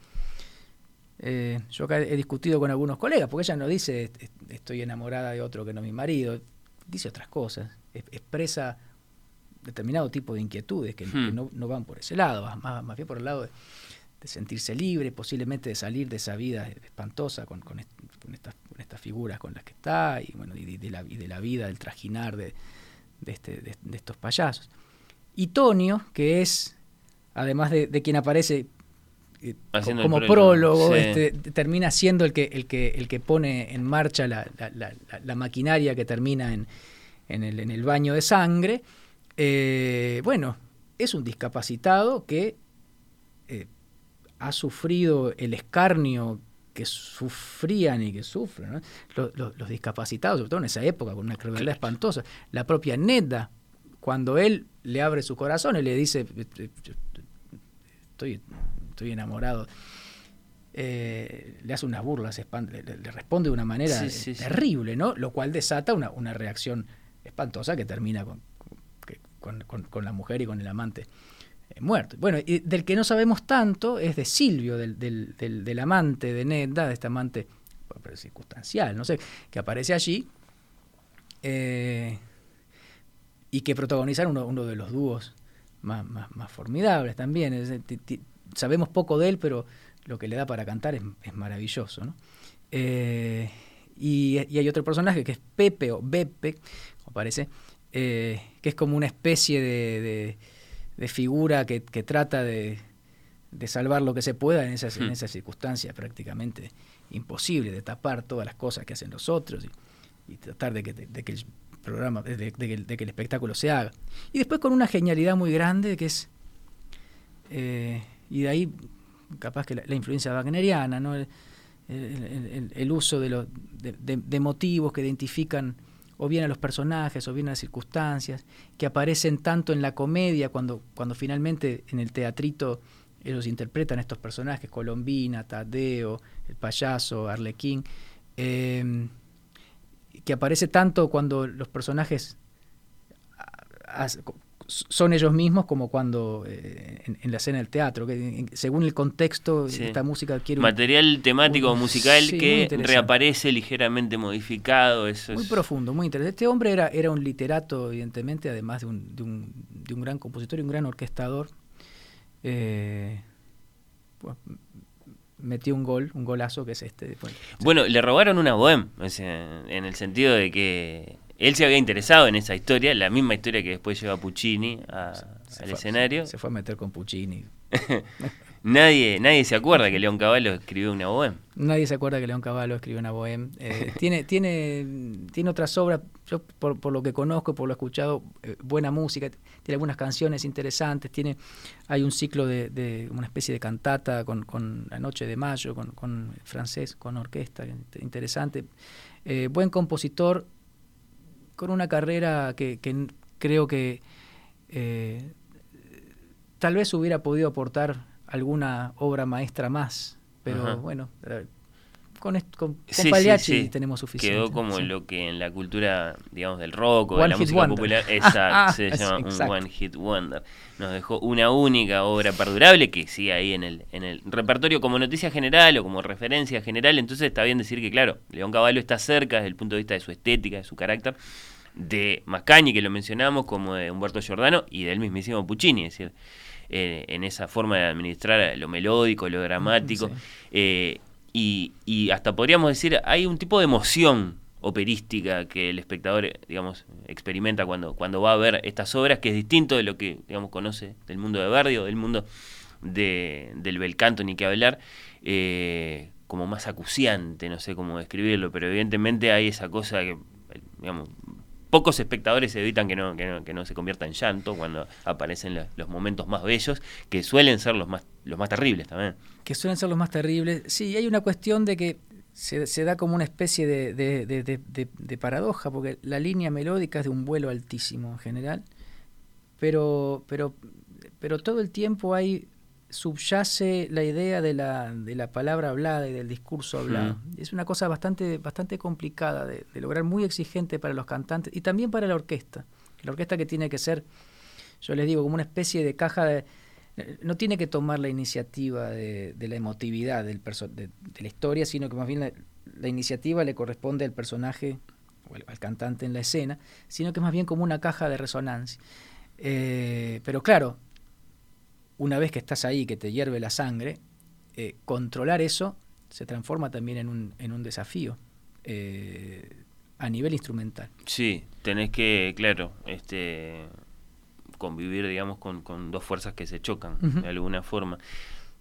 B: Eh, yo acá he discutido con algunos colegas, porque ella no dice "Est- est- estoy enamorada de otro que no mi marido, dice otras cosas, es- expresa determinado tipo de inquietudes que, que
A: Hmm.
B: no, no van por ese lado, más, más bien por el lado de, de sentirse libre, posiblemente de salir de esa vida espantosa con, con, est- con estas, con estas figuras con las que está y, bueno, y, de, la, y de la vida, del trajinar de, de, este, de, de estos payasos. Y Tonio, que es, además de, de quien aparece eh, como
A: prólogo,
B: prólogo,
A: sí.
B: este, termina siendo el que, el que, el que pone en marcha la, la- la- la- la maquinaria que termina en, en, el, en el baño de sangre. Eh, bueno, es un discapacitado que eh, ha sufrido el escarnio que sufrían y que sufren ¿no? los, los- los discapacitados, sobre todo en esa época, con una crueldad espantosa. La propia Neda, cuando él le abre su corazón y le dice, estoy, estoy enamorado, eh, le hace unas burlas, le, le responde de una manera
A: Sí, sí, sí.
B: terrible, ¿no? Lo cual desata una, una reacción espantosa que termina con, con- la mujer y con el amante eh, muerto. Bueno, y del que no sabemos tanto es de Silvio, del, del- del- amante de Neda, de este amante circunstancial, no sé, que aparece allí eh, y que protagonizaron uno, uno de los dúos más, más, formidables también. Es sabemos poco de él, pero lo que le da para cantar es, es maravilloso. ¿no? Eh, y, y hay otro personaje que es Pepe o Bepe, como parece, eh, que es como una especie de, de- de figura que, que trata de, de salvar lo que se pueda en esas, en
A: Hmm.
B: esas circunstancias prácticamente imposibles, de tapar todas las cosas que hacen los otros y, y tratar de que, de que el programa, de, que el, de que el espectáculo se haga. Y después con una genialidad muy grande que es Eh, y de ahí, capaz que la, la influencia wagneriana, ¿no? el, el- el- el uso de, los de, de- de motivos que identifican o bien a los personajes o bien a las circunstancias, que aparecen tanto en la comedia, cuando, cuando finalmente en el teatrito ellos interpretan estos personajes, Colombina, Tadeo, el payaso, Arlequín, eh, que aparece tanto cuando los personajes son ellos mismos como cuando eh, en, en la escena del teatro, que en- según el contexto
A: Sí.
B: esta música quiere un-
A: Material temático
B: un-
A: musical
B: sí,
A: que reaparece ligeramente modificado. Eso
B: Muy
A: es-
B: profundo, muy interesante. Este hombre era, era un literato, evidentemente, además de un, de un, de un gran compositor y un gran orquestador. Eh, metió un gol, un golazo que es este. Bueno,
A: Bueno, le robaron una o sea, en el sentido de que él se había interesado en esa historia, la misma historia que después lleva Puccini a-
B: se
A: al
B: fue-
A: escenario.
B: Se fue a meter con Puccini.
A: Nadie, nadie se acuerda que León Cavallo escribió una bohème.
B: Nadie se acuerda que León Cavallo escribió una bohème. Eh, tiene, tiene, tiene otras obras, yo por, por lo que conozco y por lo escuchado, eh, buena música, tiene algunas canciones interesantes, tiene, hay un ciclo de, de una especie de cantata con, con La Noche de Mayo, con, con francés, con orquesta, int- interesante. Eh, buen compositor, con una carrera que, creo que eh, tal vez hubiera podido aportar alguna obra maestra más, pero
A: Ajá.
B: bueno, con, con,
A: Sí,
B: tenemos suficiente.
A: Quedó como lo que en la cultura, digamos, del rock o de la música
B: wonder.
A: popular
B: Ah,
A: esa,
B: ah,
A: se
B: es-
A: llama un. One Hit Wonder. Nos dejó una única obra perdurable que sigue ahí en el, en el repertorio como noticia general o como referencia general. Entonces está bien decir que, claro, León Cavallo está cerca desde el punto de vista de su estética, de su carácter, de Mascagni, que lo mencionamos, como de Humberto Giordano y del mismísimo Puccini. Es decir, eh, en esa forma de administrar lo melódico, lo dramático.
B: Sí.
A: Eh, y, y hasta podríamos decir, hay un tipo de emoción operística que el espectador, digamos, experimenta cuando, cuando va a ver estas obras, que es distinto de lo que, digamos, conoce del mundo de Verdi o del mundo de, del bel canto, ni que hablar, eh, como más acuciante, no sé cómo describirlo, pero evidentemente hay esa cosa que, digamos, pocos espectadores evitan que no, que no, que no se convierta en llanto cuando aparecen los, momentos más bellos, que suelen ser los más, los más terribles también.
B: que suelen ser los más terribles. Sí, hay una cuestión de que se, se da como una especie de- de- de- de paradoja, porque la línea melódica es de un vuelo altísimo en general, pero, pero, pero todo el tiempo hay subyace la idea de la, de la palabra hablada y del discurso hablado. Es una cosa bastante, bastante complicada de, de lograr, muy exigente para los cantantes y también para la orquesta. La orquesta que tiene que ser, yo les digo, como una especie de caja de, no tiene que tomar la iniciativa de, de la emotividad del de, de la historia, sino que más bien la, la iniciativa le corresponde al personaje o al, al cantante en la escena, sino que es más bien como una caja de resonancia. Eh, pero claro, una vez que estás ahí, que te hierve la sangre, eh, controlar eso se transforma también en un, en un desafío eh, a nivel instrumental.
A: Sí, tenés que, claro, este convivir, digamos, con, con dos fuerzas que se chocan de alguna forma.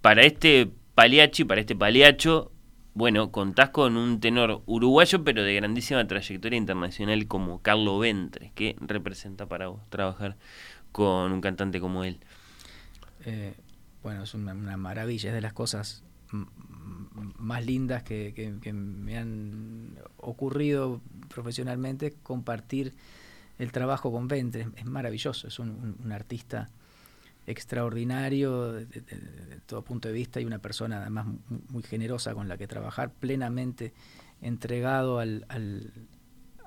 A: Para este Paliachi, para este Paliacho, bueno, contás con un tenor uruguayo, pero de grandísima trayectoria internacional como Carlo Ventre, que representa para vos trabajar con un cantante como él.
B: Eh, bueno, es una, maravilla, es de las cosas más lindas que, me han ocurrido profesionalmente, compartir el trabajo con Ventre, es maravilloso, es un, artista extraordinario de, todo punto de vista y una persona además mu- muy generosa con la que trabajar, plenamente entregado al-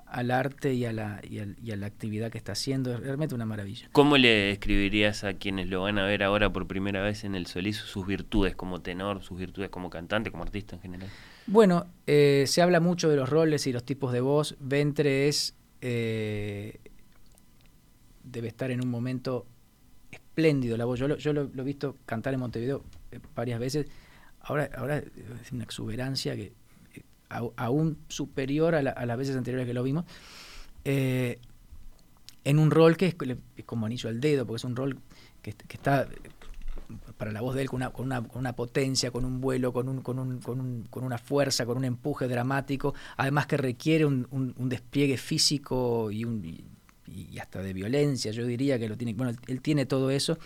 B: al arte y a, la, y, y a la actividad que está haciendo, es realmente una maravilla.
A: ¿Cómo le describirías a quienes lo van a ver ahora por primera vez en el Solís sus virtudes como tenor, sus virtudes como cantante, como artista en general?
B: Bueno, eh, se habla mucho de los roles y los tipos de voz. Ventre es. eh, debe estar en un momento espléndido la voz. Yo lo, yo lo, lo he visto cantar en Montevideo eh, varias veces. Ahora, ahora es una exuberancia que au- aún superior a, la- a las veces anteriores que lo vimos. Eh, en un rol que es, como anillo al dedo, porque es un rol que, está para la voz de él con una, con una, con una potencia, con un vuelo, con, un, con, un, con, un- con una fuerza, con un empuje dramático, además que requiere un, despliegue físico y, hasta de violencia, yo diría que lo tiene, bueno, él tiene todo eso.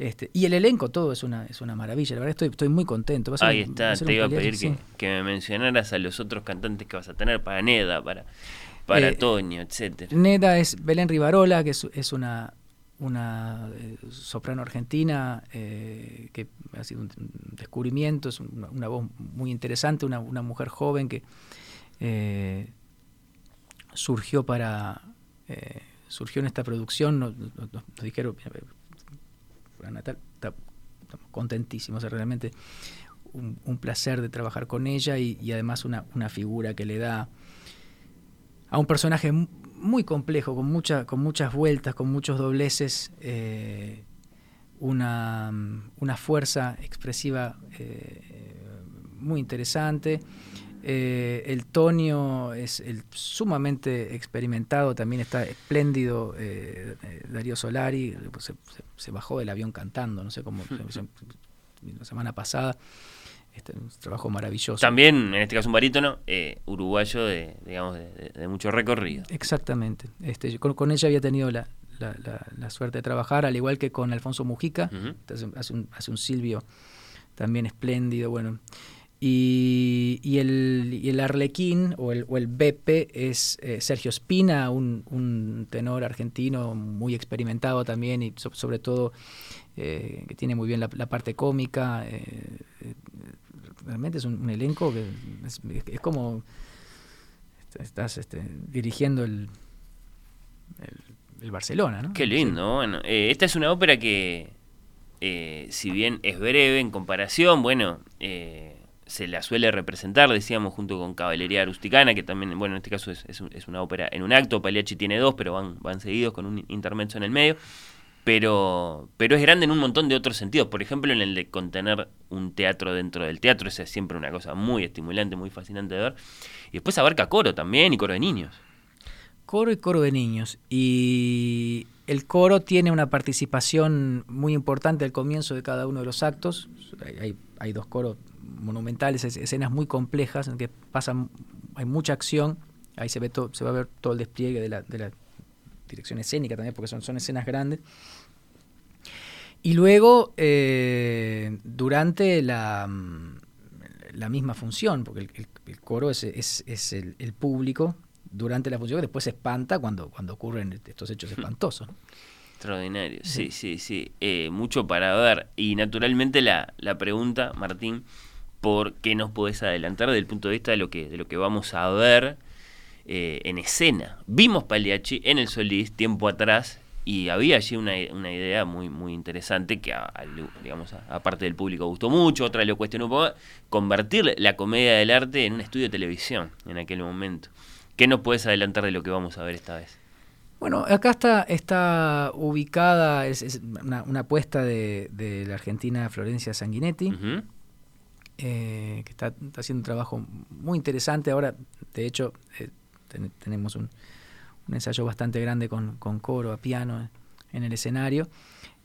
B: Este, y el elenco todo es una, es una maravilla, la verdad estoy, estoy muy contento.
A: Ahí está, te iba a pedir que, que me mencionaras a los otros cantantes que vas a tener, para Neda, para, para
B: Eh,
A: Toño, etcétera.
B: Neda es Belén Rivarola, que es, es una, una eh, soprano argentina eh, que ha sido un descubrimiento, es una, una voz muy interesante, una, una mujer joven que eh, surgió para eh, surgió en esta producción, nos, nos- nos dijeron, Natal, estamos contentísimos, es realmente un, placer de trabajar con ella y, además una, una figura que le da a un personaje muy complejo, con, mucha, con muchas vueltas, con muchos dobleces, eh, una, una fuerza expresiva eh, muy interesante. Eh, el Tonio es el sumamente experimentado, también está espléndido eh, eh, Darío Solari, pues se, bajó del avión cantando, no sé cómo, la semana pasada, este, un trabajo maravilloso.
A: También, en este caso, un barítono eh, uruguayo de, digamos, de, de- mucho recorrido.
B: Exactamente. Este, yo con, con ella había tenido la, la- la- la suerte de trabajar, al igual que con Alfonso Mujica. Hace, un, hace un Silvio también espléndido. Bueno. Y, y el, y el Arlequín o el, o el Bepe es eh, Sergio Espina, un, un tenor argentino muy experimentado también y so- sobre todo eh, que tiene muy bien la, parte cómica. eh, realmente es un, elenco que es, como estás este, dirigiendo el, el, el Barcelona, ¿no?
A: Qué lindo. Bueno, esta es una ópera que, si bien es breve en comparación, bueno, se la suele representar, decíamos, junto con Caballería Rusticana, que también, bueno, en este caso es, es un- es una ópera en un acto. Pagliacci tiene dos, pero van, van seguidos con un intermezzo en el medio. Pero, pero es grande en un montón de otros sentidos. Por ejemplo, en el de contener un teatro dentro del teatro. Esa es siempre una cosa muy estimulante, muy fascinante de ver. Y después abarca coro también y coro de niños.
B: Coro y coro de niños. Y el coro tiene una participación muy importante al comienzo de cada uno de los actos. Hay, hay- dos coros monumentales, es- escenas muy complejas en que pasan, hay mucha acción. Ahí se ve todo, se va a ver todo el despliegue de la, de la dirección escénica también, porque son, son escenas grandes. Y luego, eh, durante la, la misma función, porque el, el- el coro es, es- es el, el público durante la función, que después se espanta cuando, cuando ocurren estos hechos espantosos. ¿no?
A: Extraordinario, sí, sí, sí. Eh, mucho para ver. Y naturalmente la, la pregunta, Martín, ¿por qué nos podés adelantar desde el punto de vista de lo que, de lo que vamos a ver eh, en escena? Vimos Pagliacci en el Solís tiempo atrás y había allí una, una idea muy, muy interesante que, a- digamos, a, a parte del público gustó mucho, otra lo cuestionó un poco, convertir la comedia del arte en un estudio de televisión en aquel momento. ¿Qué nos puedes adelantar de lo que vamos a ver esta vez?
B: Bueno, acá está, está ubicada, es, es una, una apuesta de, de la argentina Florencia Sanguinetti. Eh, que está, está haciendo un trabajo muy interesante. Ahora, de hecho, eh, ten- tenemos un, un ensayo bastante grande con, con coro a piano en, el escenario.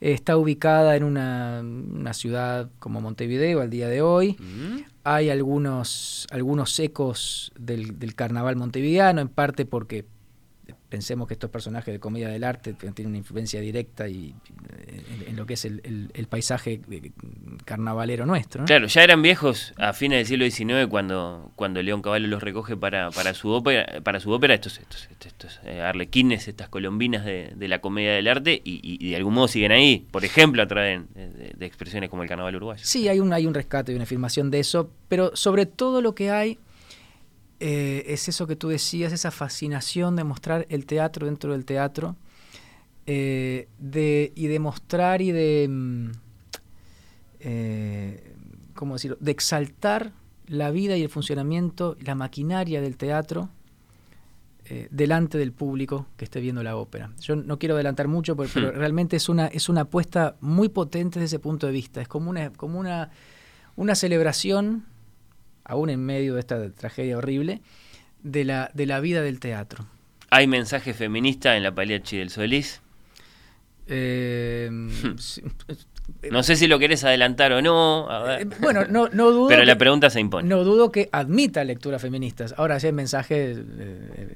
B: Está ubicada en una, una ciudad como Montevideo al día de hoy. Hay algunos, algunos ecos del, del carnaval montevideano, en parte porque pensemos que estos personajes de comedia del arte tienen una influencia directa y, eh, en, en lo que es el, el- el paisaje eh, carnavalero nuestro. ¿no?
A: Claro, ya eran viejos a fines del siglo XIX cuando, cuando León Caballo los recoge para, para su ópera, para su ópera estos, estos, estos, estos, eh, arlequines, estas colombinas de, de la comedia del arte y, de algún modo siguen ahí, por ejemplo, a través de, de- de expresiones como el carnaval uruguayo.
B: Sí, hay un, hay un rescate y una afirmación de eso, pero sobre todo lo que hay eh, es eso que tú decías, esa fascinación de mostrar el teatro dentro del teatro eh, de, y de mostrar y de, mm, eh, ¿cómo decirlo?, de exaltar la vida y el funcionamiento, la maquinaria del teatro delante del público que esté viendo la ópera. Yo no quiero adelantar mucho, pero, pero realmente es una, es una apuesta muy potente desde ese punto de vista. Es como una, como una, una celebración, aún en medio de esta tragedia horrible, de la, de la vida del teatro.
A: ¿Hay mensaje feminista en la Pagliacci del Solís?
B: Eh, sí,
A: No sé si lo querés adelantar o no, a ver.
B: eh, bueno, no, no dudo.
A: pero la
B: que-
A: pregunta se impone.
B: No dudo que admita lecturas feministas. Ahora, si hay mensajes, eh,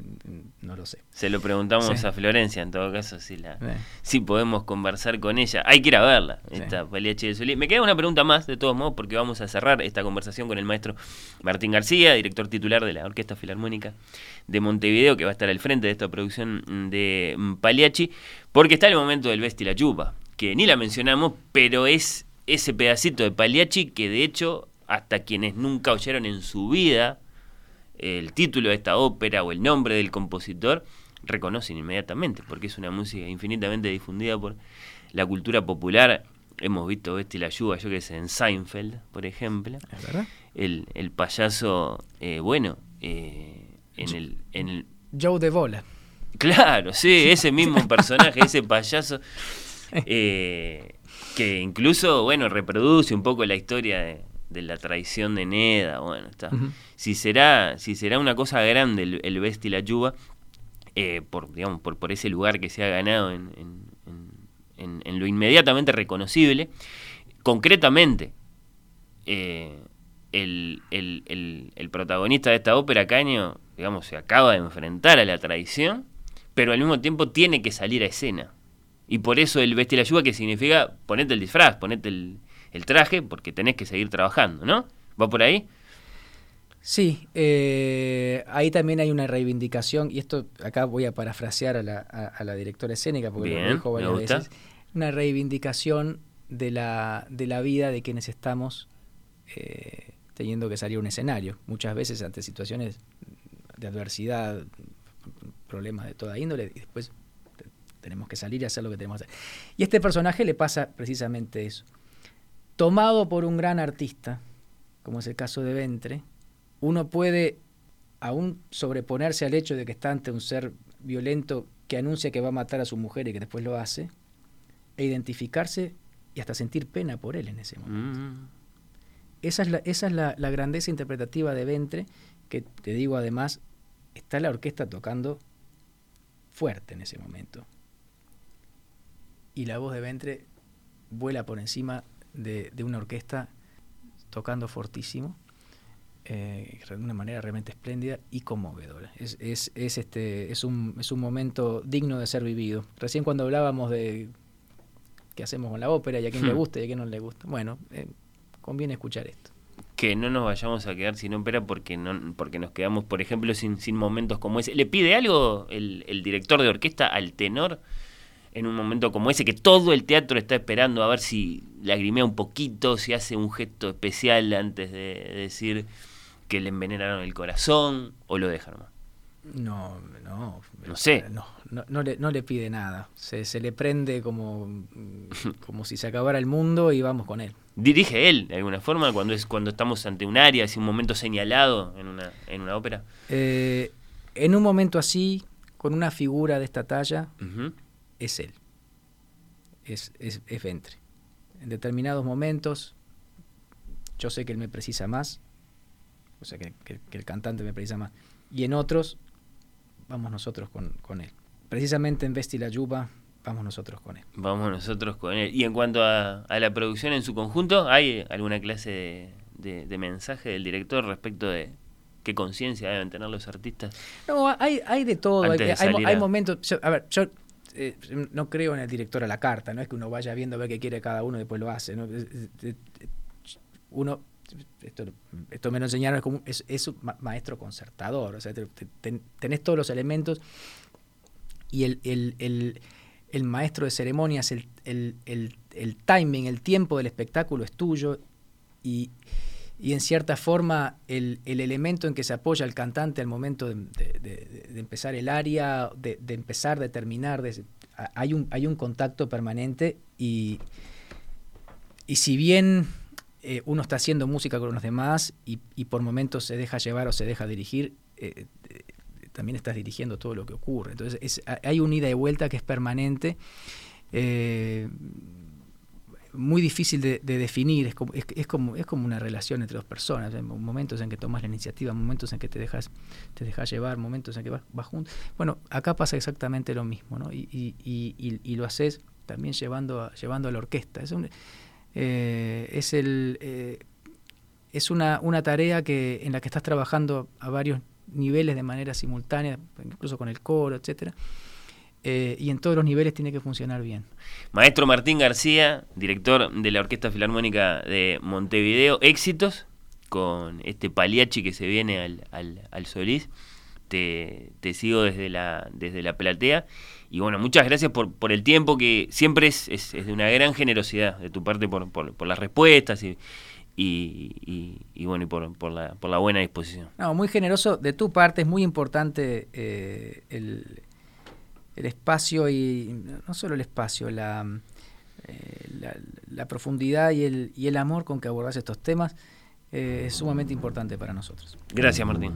B: no lo sé.
A: Se lo preguntamos
B: Sí.
A: a Florencia, en todo caso, si, la,
B: Eh.
A: si podemos conversar con ella. Hay que ir a verla,
B: Sí.
A: esta Paliachi de Solís. Me queda una pregunta más, de todos modos, porque vamos a cerrar esta conversación con el maestro Martín García, director titular de la Orquesta Filarmónica de Montevideo, que va a estar al frente de esta producción de Pagliacci, porque está el momento del Vesti la Chupa, que ni la mencionamos, pero es ese pedacito de Pagliacci que de hecho, hasta quienes nunca oyeron en su vida el título de esta ópera o el nombre del compositor, reconocen inmediatamente, porque es una música infinitamente difundida por la cultura popular. Hemos visto Vesti la Lluvia, yo que sé, en Seinfeld, por ejemplo.
B: ¿Es verdad?
A: El, el payaso, eh, bueno, eh, en el, en el
B: Joe de Bola.
A: Claro, sí, ese mismo personaje, ese payaso, eh, que incluso, bueno, reproduce un poco la historia de, de la traición de Neda, bueno, está. Si será, si será una cosa grande el, el y la Yuba, eh, por, digamos, por, por ese lugar que se ha ganado en, en- en- en- en lo inmediatamente reconocible, concretamente, eh, el, el- el- el protagonista de esta ópera, Caño, digamos, se acaba de enfrentar a la traición, pero al mismo tiempo tiene que salir a escena. Y por eso el vestir la lluvia, que significa ponete el disfraz, ponete el, el traje, porque tenés que seguir trabajando, ¿no? ¿Va por ahí?
B: Sí, eh, ahí también hay una reivindicación, y esto acá voy a parafrasear a la, a- a la directora escénica, porque
A: Bien,
B: lo dijo varias veces, una reivindicación de la, de la vida de quienes estamos eh, teniendo que salir a un escenario, muchas veces ante situaciones de adversidad, problemas de toda índole, y después tenemos que salir y hacer lo que tenemos que hacer. Y a este personaje le pasa precisamente eso. Tomado por un gran artista, como es el caso de Ventre, uno puede aún sobreponerse al hecho de que está ante un ser violento que anuncia que va a matar a su mujer y que después lo hace, e identificarse y hasta sentir pena por él en ese momento.
A: Mm.
B: Esa es, la, esa es la, la grandeza interpretativa de Ventre, que te digo además, está la orquesta tocando fuerte en ese momento. Y la voz de Ventre vuela por encima de, de una orquesta tocando fortísimo, eh, de una manera realmente espléndida y conmovedora. Es, es, es, este, es, un, es un momento digno de ser vivido. Recién cuando hablábamos de qué hacemos con la ópera y a quién le
A: Hmm.
B: gusta y a quién no le gusta, bueno, eh, conviene escuchar esto.
A: que no nos vayamos a quedar sin ópera porque no porque nos quedamos, por ejemplo, sin, sin momentos como ese. ¿Le pide algo el, el director de orquesta al tenor en un momento como ese que todo el teatro está esperando a ver si lagrimea un poquito, si hace un gesto especial antes de decir que le envenenaron el corazón o lo deja nomás?
B: No, no.
A: No sé.
B: No, no, no le, no le pide nada. Se, se le prende como, como si se acabara el mundo y vamos con él.
A: ¿Dirige él de alguna forma cuando es cuando estamos ante un área, así un momento señalado en una, en una ópera?
B: Eh, en un momento así, con una figura de esta talla. Es él. Es, es, es Ventre. En determinados momentos, yo sé que él me precisa más, o sea, que, que- que el cantante me precisa más, y en otros, vamos nosotros con, con él. Precisamente en Vesti la Yuba, vamos nosotros con él.
A: Vamos nosotros con él. Y en cuanto a, a la producción en su conjunto, ¿hay alguna clase de, de- de mensaje del director respecto de qué conciencia deben tener los artistas?
B: No, hay, hay de todo. Hay,
A: de
B: momentos. yo- a ver, yo eh, no creo en el director a la carta, no es que uno vaya viendo a ver qué quiere cada uno y después lo hace. Uno, esto, esto me lo enseñaron, es, como, es, un ma- maestro concertador, o sea, te- te- ten- tenés todos los elementos y el, el, el- el maestro de ceremonias, el timing, el tiempo del espectáculo es tuyo y, y en cierta forma el, el elemento en que se apoya el cantante al momento de, de- empezar el aria, de, empezar, de terminar, hay, un, hay un contacto permanente y, y si bien eh, uno está haciendo música con los demás y, y por momentos se deja llevar o se deja dirigir, eh, eh, también estás dirigiendo todo lo que ocurre. Entonces es- hay un ida y vuelta que es permanente. Muy difícil de, de definir, es como, es, como, es como una relación entre dos personas, momentos en que tomas la iniciativa, momentos en que te dejas, te dejas llevar, momentos en que vas, juntos. Bueno, acá pasa exactamente lo mismo, ¿no? Y, lo haces también llevando a, llevando a la orquesta. Es, eh, eh, es una, una tarea que, en la que estás trabajando a varios niveles de manera simultánea, incluso con el coro, etcétera. Eh, y en todos los niveles tiene que funcionar bien.
D: Maestro Martín García, director de la Orquesta Filarmónica de Montevideo, éxitos con este paliachi que se viene al, al, al Solís. Te, te, sigo desde la, desde la platea. Y bueno, muchas gracias por, por el tiempo que siempre es, es, es de una gran generosidad de tu parte por, por, por las respuestas y, y, y, y, bueno, y por, por, la, por la buena disposición.
B: No, muy generoso de tu parte, es muy importante eh, el, el espacio y no solo el espacio, la, eh, la, la, profundidad y el, y el amor con que abordas estos temas eh, es sumamente importante para nosotros.
D: Gracias, Martín.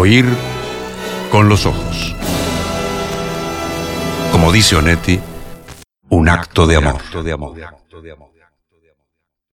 E: Oír con los ojos. Como dice Onetti, un acto de amor.